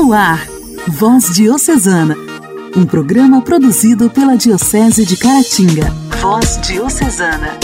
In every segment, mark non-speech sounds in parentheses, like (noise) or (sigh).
No ar, Voz Diocesana, um programa produzido pela Diocese de Caratinga. Voz Diocesana.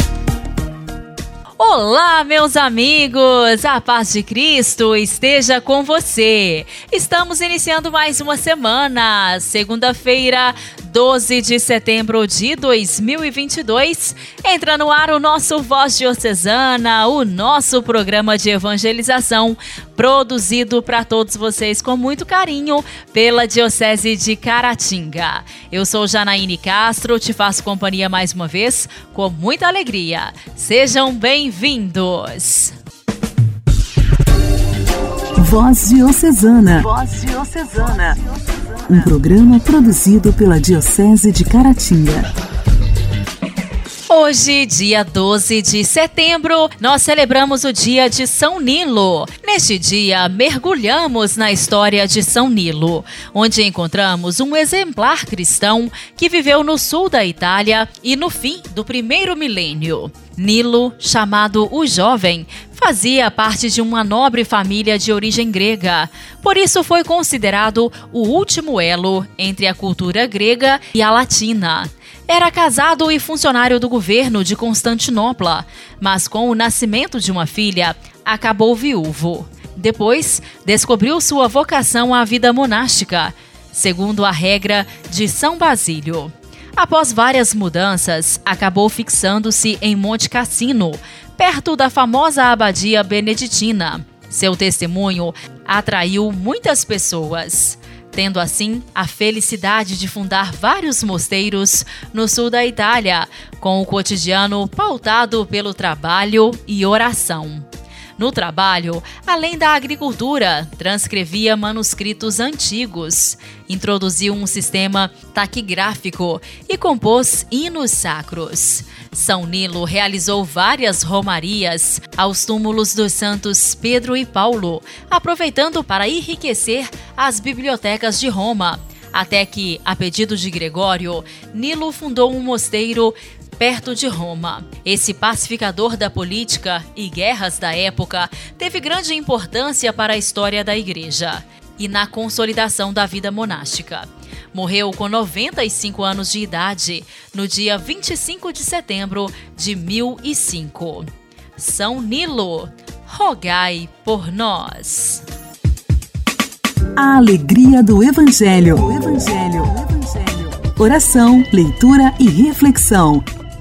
Olá, meus amigos! A paz de Cristo esteja com você. Estamos iniciando mais uma semana, segunda-feira, 12 de setembro de 2022. Entra no ar o nosso Voz Diocesana, o nosso programa de evangelização, produzido para todos vocês com muito carinho pela Diocese de Caratinga. Eu sou Janaíne Castro, te faço companhia mais uma vez com muita alegria. Sejam bem-vindos! Voz Diocesana. Voz Diocesana um programa produzido pela Diocese de Caratinga. Hoje, dia 12 de setembro, nós celebramos o dia de São Nilo. Neste dia, mergulhamos na história de São Nilo, onde encontramos um exemplar cristão que viveu no sul da Itália e no fim do primeiro milênio. Nilo, chamado o Jovem, fazia parte de uma nobre família de origem grega. Por isso foi considerado o último elo entre a cultura grega e a latina. Era casado e funcionário do governo de Constantinopla, mas com o nascimento de uma filha, acabou viúvo. Depois, descobriu sua vocação à vida monástica, segundo a regra de São Basílio. Após várias mudanças, acabou fixando-se em Monte Cassino, perto da famosa abadia beneditina. Seu testemunho atraiu muitas pessoas, tendo assim a felicidade de fundar vários mosteiros no sul da Itália, com o cotidiano pautado pelo trabalho e oração. No trabalho, além da agricultura, transcrevia manuscritos antigos, introduziu um sistema taquigráfico e compôs hinos sacros. São Nilo realizou várias romarias aos túmulos dos santos Pedro e Paulo, aproveitando para enriquecer as bibliotecas de Roma até que, a pedido de Gregório, Nilo fundou um mosteiro perto de Roma. Esse pacificador da política e guerras da época teve grande importância para a história da Igreja e na consolidação da vida monástica. Morreu com 95 anos de idade no dia 25 de setembro de 1005. São Nilo, rogai por nós. A alegria do Evangelho. O Evangelho. O Evangelho. Oração, leitura e reflexão.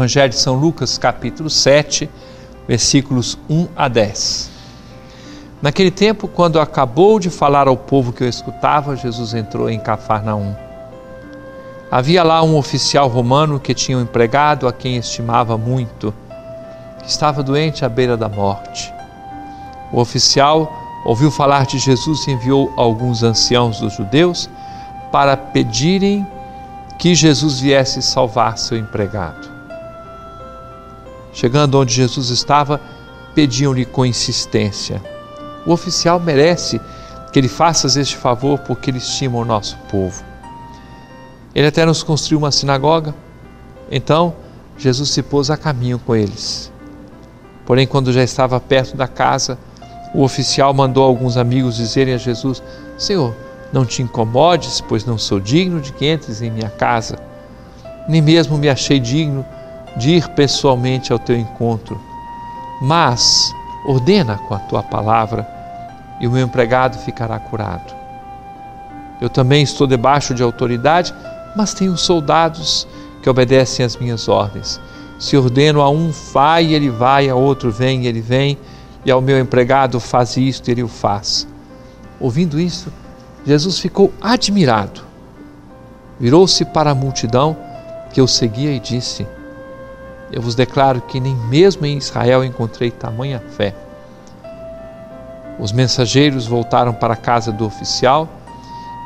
Evangelho de São Lucas, capítulo 7, versículos 1 a 10. Naquele tempo, quando acabou de falar ao povo que o escutava, Jesus entrou em Cafarnaum. Havia lá um oficial romano que tinha um empregado a quem estimava muito, que estava doente à beira da morte. O oficial ouviu falar de Jesus e enviou alguns anciãos dos judeus para pedirem que Jesus viesse salvar seu empregado. Chegando onde Jesus estava, pediam-lhe com insistência: O oficial merece que ele faças este favor porque ele estima o nosso povo. Ele até nos construiu uma sinagoga. Então, Jesus se pôs a caminho com eles. Porém, quando já estava perto da casa, o oficial mandou alguns amigos dizerem a Jesus: Senhor, não te incomodes, pois não sou digno de que entres em minha casa. Nem mesmo me achei digno de ir pessoalmente ao teu encontro, mas ordena com a tua palavra e o meu empregado ficará curado. Eu também estou debaixo de autoridade, mas tenho soldados que obedecem às minhas ordens. Se ordeno a um, vai, ele vai, a outro, vem, ele vem, e ao meu empregado, faz isto, ele o faz. Ouvindo isso, Jesus ficou admirado. Virou-se para a multidão que o seguia e disse: eu vos declaro que nem mesmo em Israel encontrei tamanha fé. Os mensageiros voltaram para a casa do oficial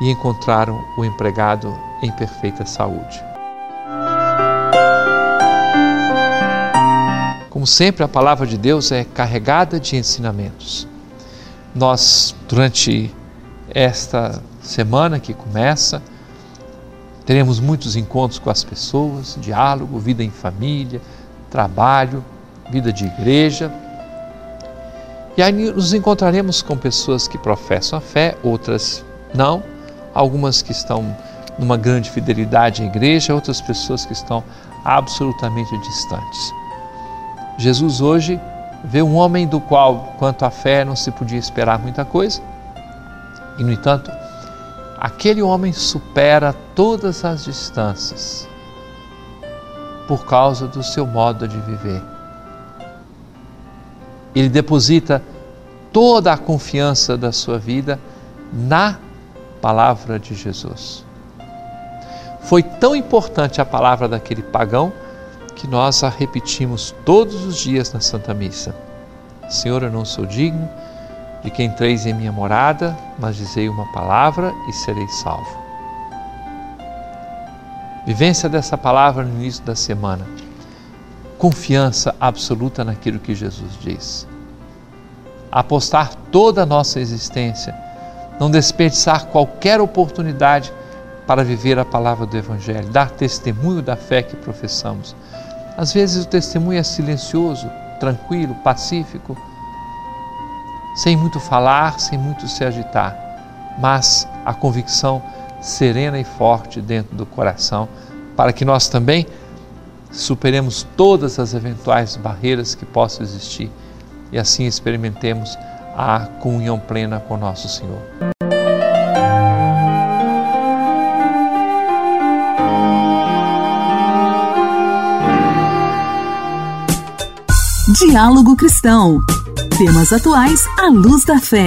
e encontraram o empregado em perfeita saúde. Como sempre, a palavra de Deus é carregada de ensinamentos. Nós, durante esta semana que começa, teremos muitos encontros com as pessoas, diálogo, vida em família, trabalho, vida de igreja. E aí nos encontraremos com pessoas que professam a fé, outras não, algumas que estão numa grande fidelidade à igreja, outras pessoas que estão absolutamente distantes. Jesus hoje vê um homem do qual, quanto à fé, não se podia esperar muita coisa, e no entanto, aquele homem supera todas as distâncias por causa do seu modo de viver. Ele deposita toda a confiança da sua vida na palavra de Jesus. Foi tão importante a palavra daquele pagão que nós a repetimos todos os dias na Santa Missa. Senhor, eu não sou digno de que entreis em minha morada, mas dizei uma palavra e serei salvo. Vivência dessa palavra no início da semana. Confiança absoluta naquilo que Jesus diz. Apostar toda a nossa existência, não desperdiçar qualquer oportunidade para viver a palavra do Evangelho, dar testemunho da fé que professamos às vezes o testemunho é silencioso, tranquilo, pacífico, sem muito falar, sem muito se agitar, mas a convicção serena e forte dentro do coração, para que nós também superemos todas as eventuais barreiras que possam existir e assim experimentemos a comunhão plena com nosso Senhor. Diálogo Cristão. Temas atuais à luz da fé.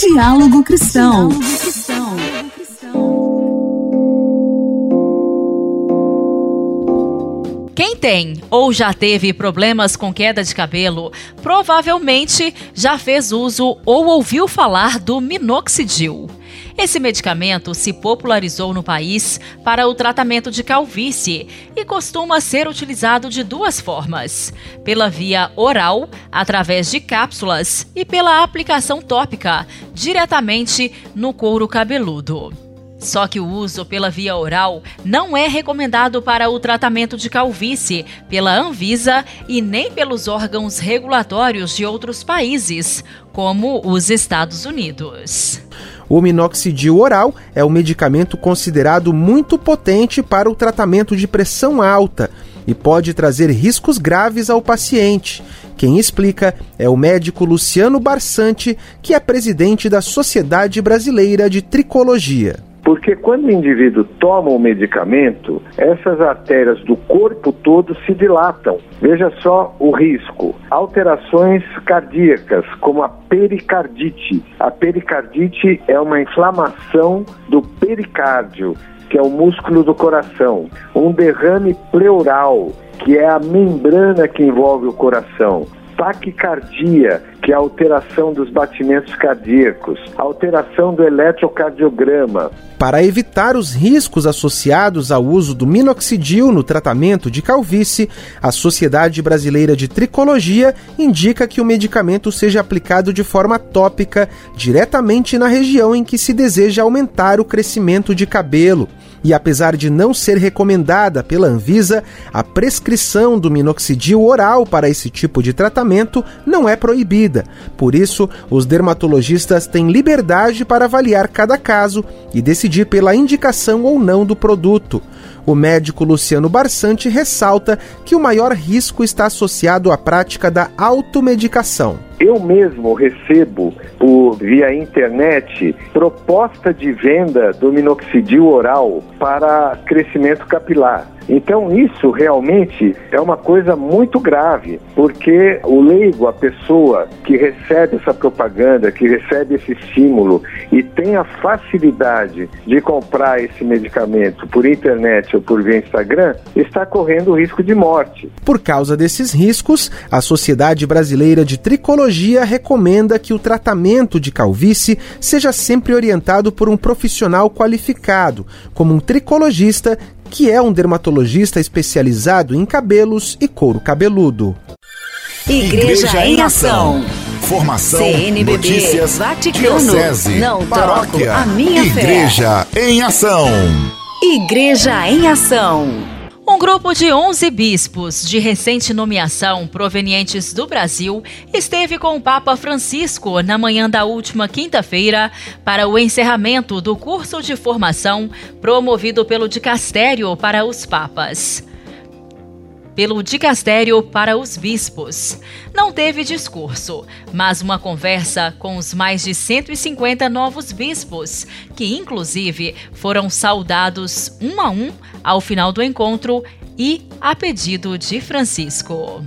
Diálogo Cristão. Quem tem ou já teve problemas com queda de cabelo, provavelmente já fez uso ou ouviu falar do minoxidil. Esse medicamento se popularizou no país para o tratamento de calvície e costuma ser utilizado de duas formas: pela via oral, através de cápsulas, e pela aplicação tópica, diretamente no couro cabeludo. Só que o uso pela via oral não é recomendado para o tratamento de calvície pela Anvisa e nem pelos órgãos regulatórios de outros países, como os Estados Unidos. O minoxidil oral é um medicamento considerado muito potente para o tratamento de pressão alta e pode trazer riscos graves ao paciente. Quem explica é o médico Luciano Barsante, que é presidente da Sociedade Brasileira de Tricologia. Porque quando o indivíduo toma o medicamento, essas artérias do corpo todo se dilatam. Veja só o risco. Alterações cardíacas, como a pericardite. A pericardite é uma inflamação do pericárdio, que é o músculo do coração. Um derrame pleural, que é a membrana que envolve o coração taquicardia, que é a alteração dos batimentos cardíacos, alteração do eletrocardiograma. Para evitar os riscos associados ao uso do minoxidil no tratamento de calvície, a Sociedade Brasileira de Tricologia indica que o medicamento seja aplicado de forma tópica diretamente na região em que se deseja aumentar o crescimento de cabelo e apesar de não ser recomendada pela Anvisa, a prescrição do minoxidil oral para esse tipo de tratamento não é proibida. Por isso, os dermatologistas têm liberdade para avaliar cada caso e decidir pela indicação ou não do produto. O médico Luciano Barsante ressalta que o maior risco está associado à prática da automedicação. Eu mesmo recebo por via internet proposta de venda do minoxidil oral para crescimento capilar. Então, isso realmente é uma coisa muito grave, porque o leigo, a pessoa que recebe essa propaganda, que recebe esse estímulo e tem a facilidade de comprar esse medicamento por internet ou por via Instagram, está correndo risco de morte. Por causa desses riscos, a Sociedade Brasileira de Tricologia tricologia recomenda que o tratamento de calvície seja sempre orientado por um profissional qualificado, como um tricologista, que é um dermatologista especializado em cabelos e couro cabeludo. Igreja, Igreja em Ação. Formação, CNBB, notícias, Vaticano, diocese, não paróquia, a minha Igreja fé. em Ação. Igreja em Ação. Um grupo de 11 bispos de recente nomeação provenientes do Brasil esteve com o Papa Francisco na manhã da última quinta-feira para o encerramento do curso de formação promovido pelo Dicastério para os Papas pelo dicastério para os bispos. Não teve discurso, mas uma conversa com os mais de 150 novos bispos, que inclusive foram saudados um a um ao final do encontro e a pedido de Francisco.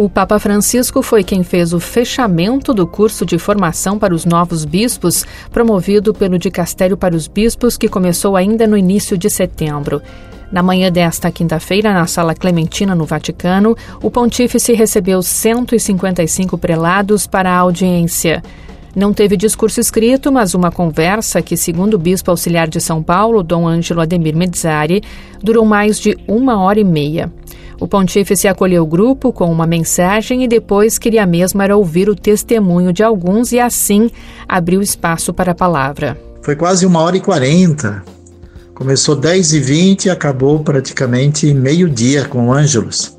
O Papa Francisco foi quem fez o fechamento do curso de formação para os novos bispos, promovido pelo Dicastério para os Bispos, que começou ainda no início de setembro. Na manhã desta quinta-feira, na Sala Clementina, no Vaticano, o pontífice recebeu 155 prelados para a audiência. Não teve discurso escrito, mas uma conversa que, segundo o bispo auxiliar de São Paulo, Dom Ângelo Ademir Mezzari, durou mais de uma hora e meia. O pontífice acolheu o grupo com uma mensagem e depois queria mesmo era ouvir o testemunho de alguns e assim abriu espaço para a palavra. Foi quase uma hora e quarenta Começou 10 e 20 e acabou praticamente meio-dia com Ângelos.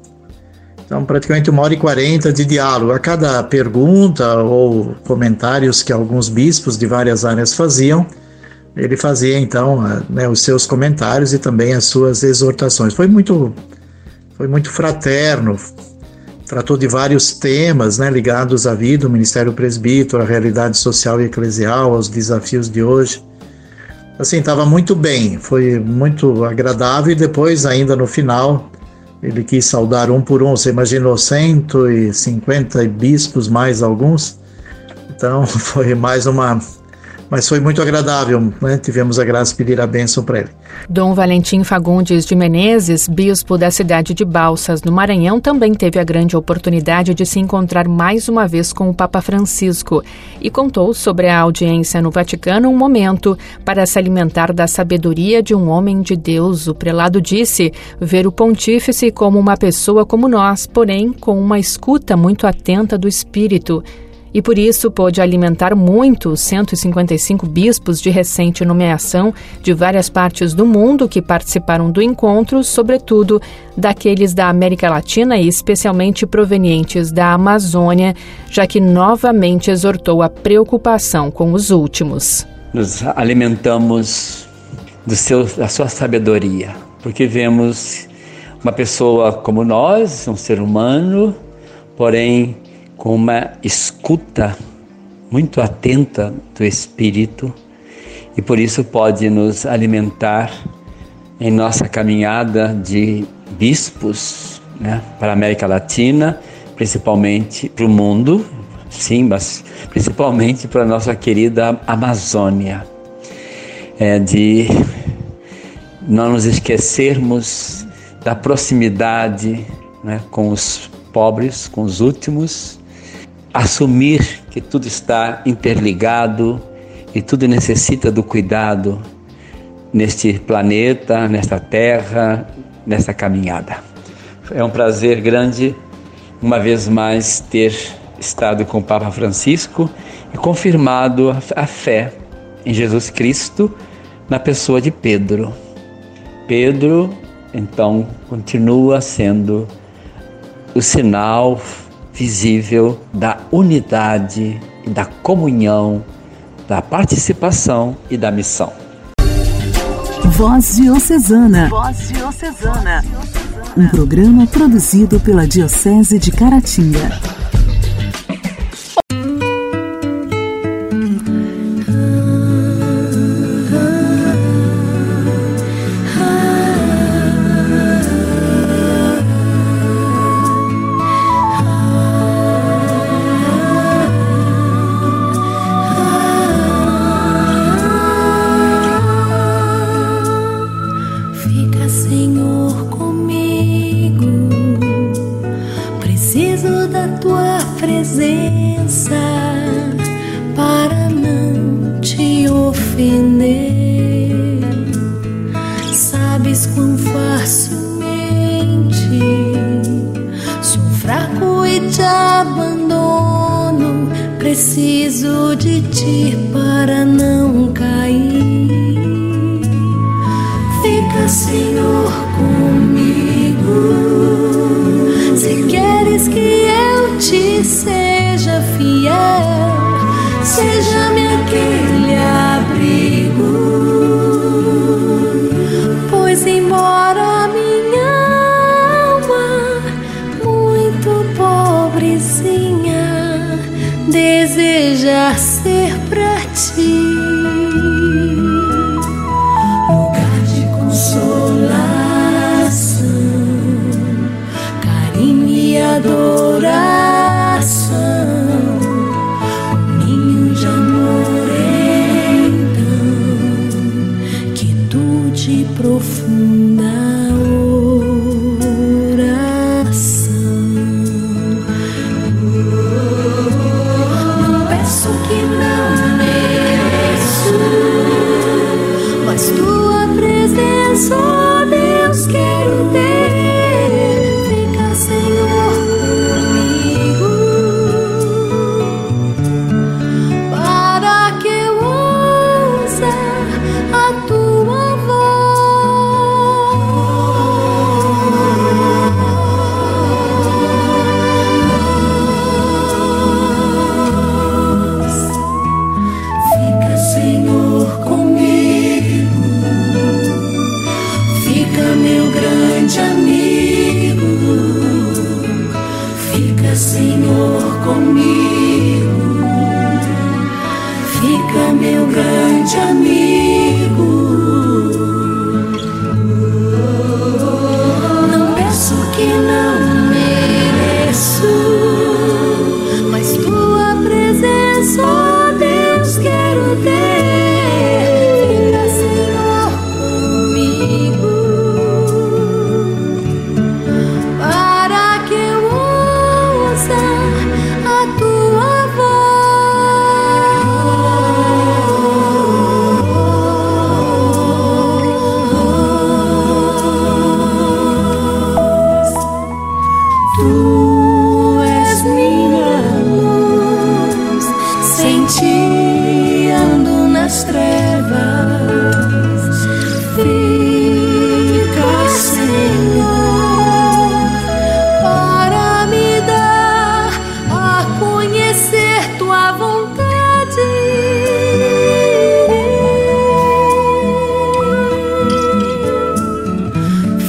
Então, praticamente uma hora e quarenta de diálogo. A cada pergunta ou comentários que alguns bispos de várias áreas faziam, ele fazia então né, os seus comentários e também as suas exortações. Foi muito, foi muito fraterno. Tratou de vários temas né, ligados à vida, o ministério presbítero, à realidade social e eclesial, aos desafios de hoje assim, estava muito bem, foi muito agradável e depois, ainda no final, ele quis saudar um por um. Você imaginou 150 bispos, mais alguns? Então, (laughs) foi mais uma mas foi muito agradável, né? tivemos a graça de pedir a bênção para ele. Dom Valentim Fagundes de Menezes, bispo da cidade de Balsas, no Maranhão, também teve a grande oportunidade de se encontrar mais uma vez com o Papa Francisco e contou sobre a audiência no Vaticano um momento para se alimentar da sabedoria de um homem de Deus. O prelado disse ver o pontífice como uma pessoa como nós, porém com uma escuta muito atenta do espírito e por isso pôde alimentar muito os 155 bispos de recente nomeação de várias partes do mundo que participaram do encontro, sobretudo daqueles da América Latina e especialmente provenientes da Amazônia, já que novamente exortou a preocupação com os últimos. Nos alimentamos seu, da sua sabedoria, porque vemos uma pessoa como nós, um ser humano, porém com uma escuta muito atenta do Espírito e por isso pode nos alimentar em nossa caminhada de bispos né, para a América Latina, principalmente para o mundo, sim, mas principalmente para a nossa querida Amazônia, é, de não nos esquecermos da proximidade né, com os pobres, com os últimos assumir que tudo está interligado e tudo necessita do cuidado neste planeta, nesta terra, nessa caminhada. É um prazer grande, uma vez mais, ter estado com o Papa Francisco e confirmado a fé em Jesus Cristo na pessoa de Pedro. Pedro, então, continua sendo o sinal visível da unidade e da comunhão, da participação e da missão. Voz Diocesana. Voz Diocesana. Um programa produzido pela Diocese de Caratinga. preciso de ti para não cair. Fica, Senhor, comigo. Se queres que eu te seja fiel, seja-me aquele.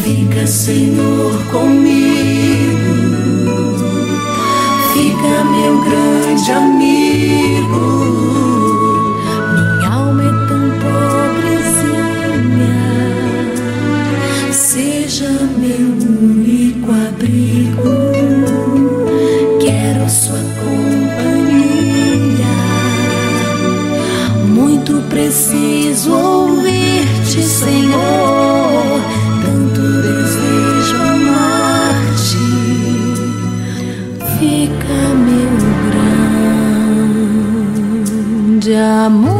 Fica, Senhor, comigo. Fica, meu grande amigo. amor.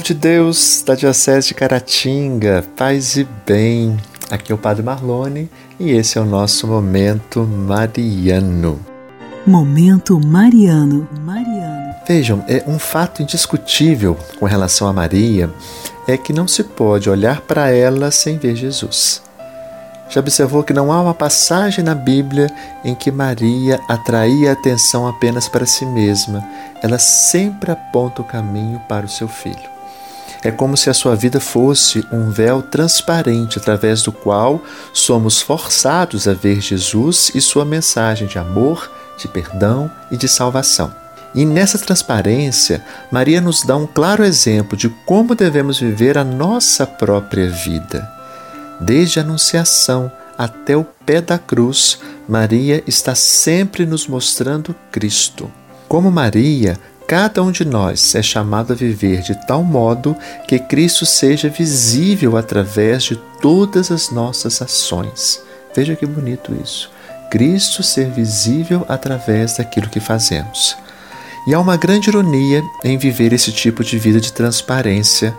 povo de Deus da Diocese de Caratinga, paz e bem. Aqui é o Padre Marlone e esse é o nosso Momento Mariano. Momento Mariano. Mariano. Vejam, é um fato indiscutível com relação a Maria é que não se pode olhar para ela sem ver Jesus. Já observou que não há uma passagem na Bíblia em que Maria atraía atenção apenas para si mesma. Ela sempre aponta o caminho para o seu filho. É como se a sua vida fosse um véu transparente através do qual somos forçados a ver Jesus e sua mensagem de amor, de perdão e de salvação. E nessa transparência, Maria nos dá um claro exemplo de como devemos viver a nossa própria vida. Desde a Anunciação até o pé da cruz, Maria está sempre nos mostrando Cristo. Como Maria, Cada um de nós é chamado a viver de tal modo que Cristo seja visível através de todas as nossas ações. Veja que bonito isso. Cristo ser visível através daquilo que fazemos. E há uma grande ironia em viver esse tipo de vida de transparência.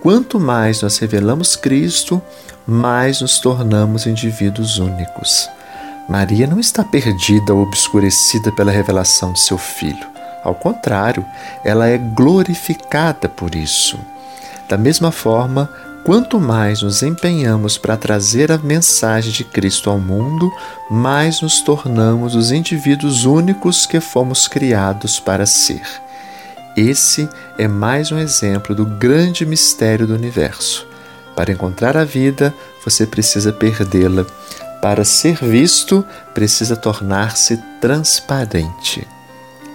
Quanto mais nós revelamos Cristo, mais nos tornamos indivíduos únicos. Maria não está perdida ou obscurecida pela revelação de seu filho. Ao contrário, ela é glorificada por isso. Da mesma forma, quanto mais nos empenhamos para trazer a mensagem de Cristo ao mundo, mais nos tornamos os indivíduos únicos que fomos criados para ser. Esse é mais um exemplo do grande mistério do universo. Para encontrar a vida, você precisa perdê-la. Para ser visto, precisa tornar-se transparente.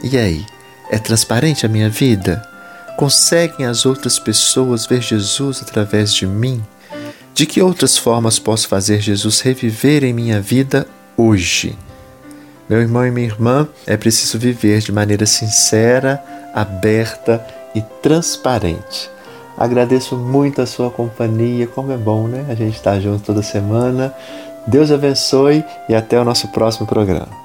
E aí? É transparente a minha vida? Conseguem as outras pessoas ver Jesus através de mim? De que outras formas posso fazer Jesus reviver em minha vida hoje? Meu irmão e minha irmã, é preciso viver de maneira sincera, aberta e transparente. Agradeço muito a sua companhia, como é bom, né? A gente estar junto toda semana. Deus abençoe e até o nosso próximo programa.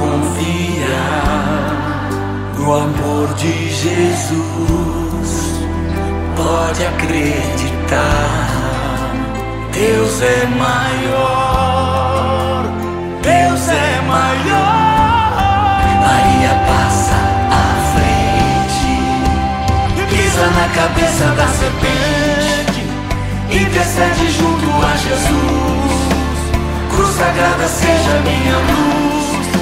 Confiar no amor de Jesus. Pode acreditar, Deus é maior. Deus é maior. Maria passa à frente, pisa na cabeça da serpente, intercede junto a Jesus. Cruz sagrada seja minha luz.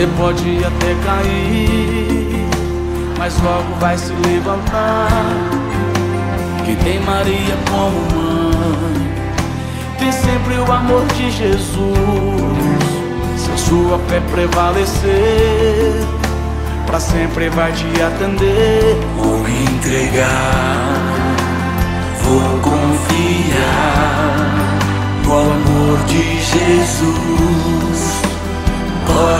Você pode até cair, mas logo vai se levantar. Que tem Maria como mãe, tem sempre o amor de Jesus. Se a sua fé prevalecer, para sempre vai te atender. Vou entregar, vou confiar o amor de Jesus.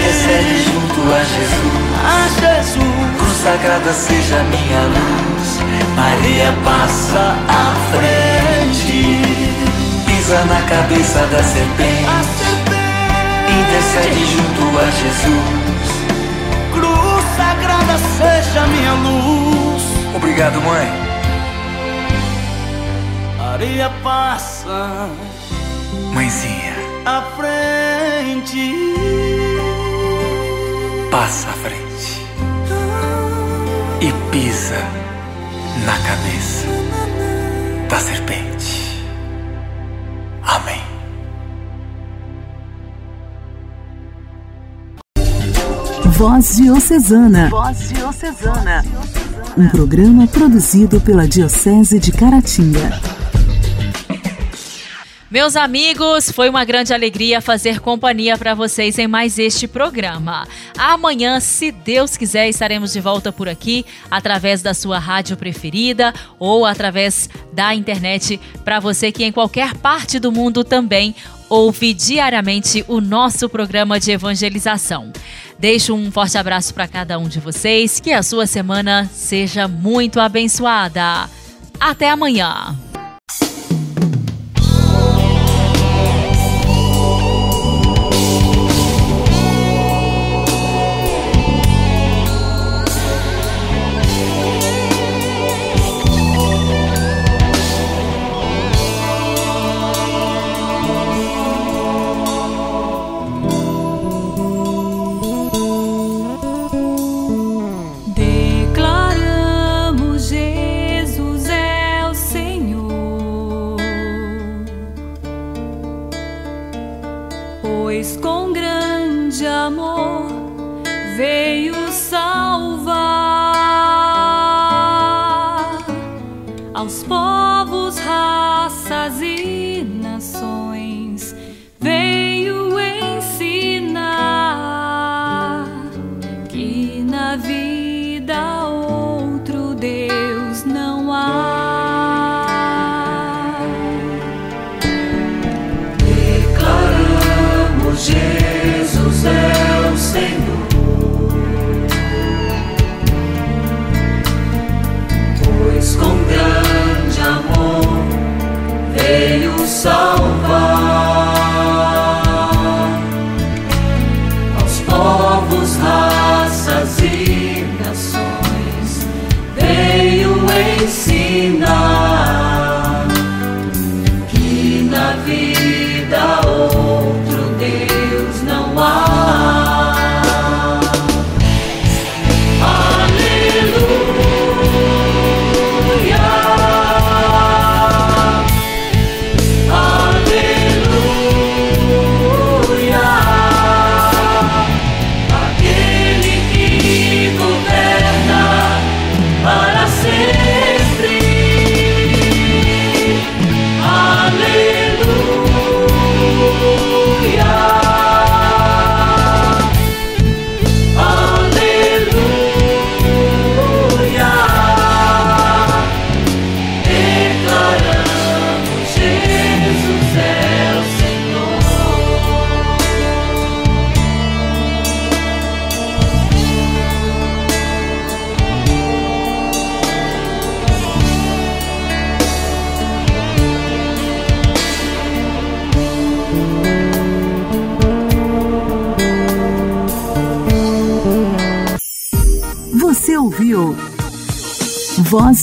intercede junto a Jesus. a Jesus. Cruz sagrada seja minha luz. Maria passa à frente, pisa na cabeça da serpente, intercede junto a Jesus. Cruz sagrada seja minha luz. Obrigado, mãe. Maria passa Mãezinha, à frente, passa à frente e pisa na cabeça da serpente. Amém. Voz Diocesana. Voz Diocesana. Um programa produzido pela Diocese de Caratinga. Meus amigos, foi uma grande alegria fazer companhia para vocês em mais este programa. Amanhã, se Deus quiser, estaremos de volta por aqui através da sua rádio preferida ou através da internet para você que em qualquer parte do mundo também ouve diariamente o nosso programa de evangelização. Deixo um forte abraço para cada um de vocês, que a sua semana seja muito abençoada. Até amanhã.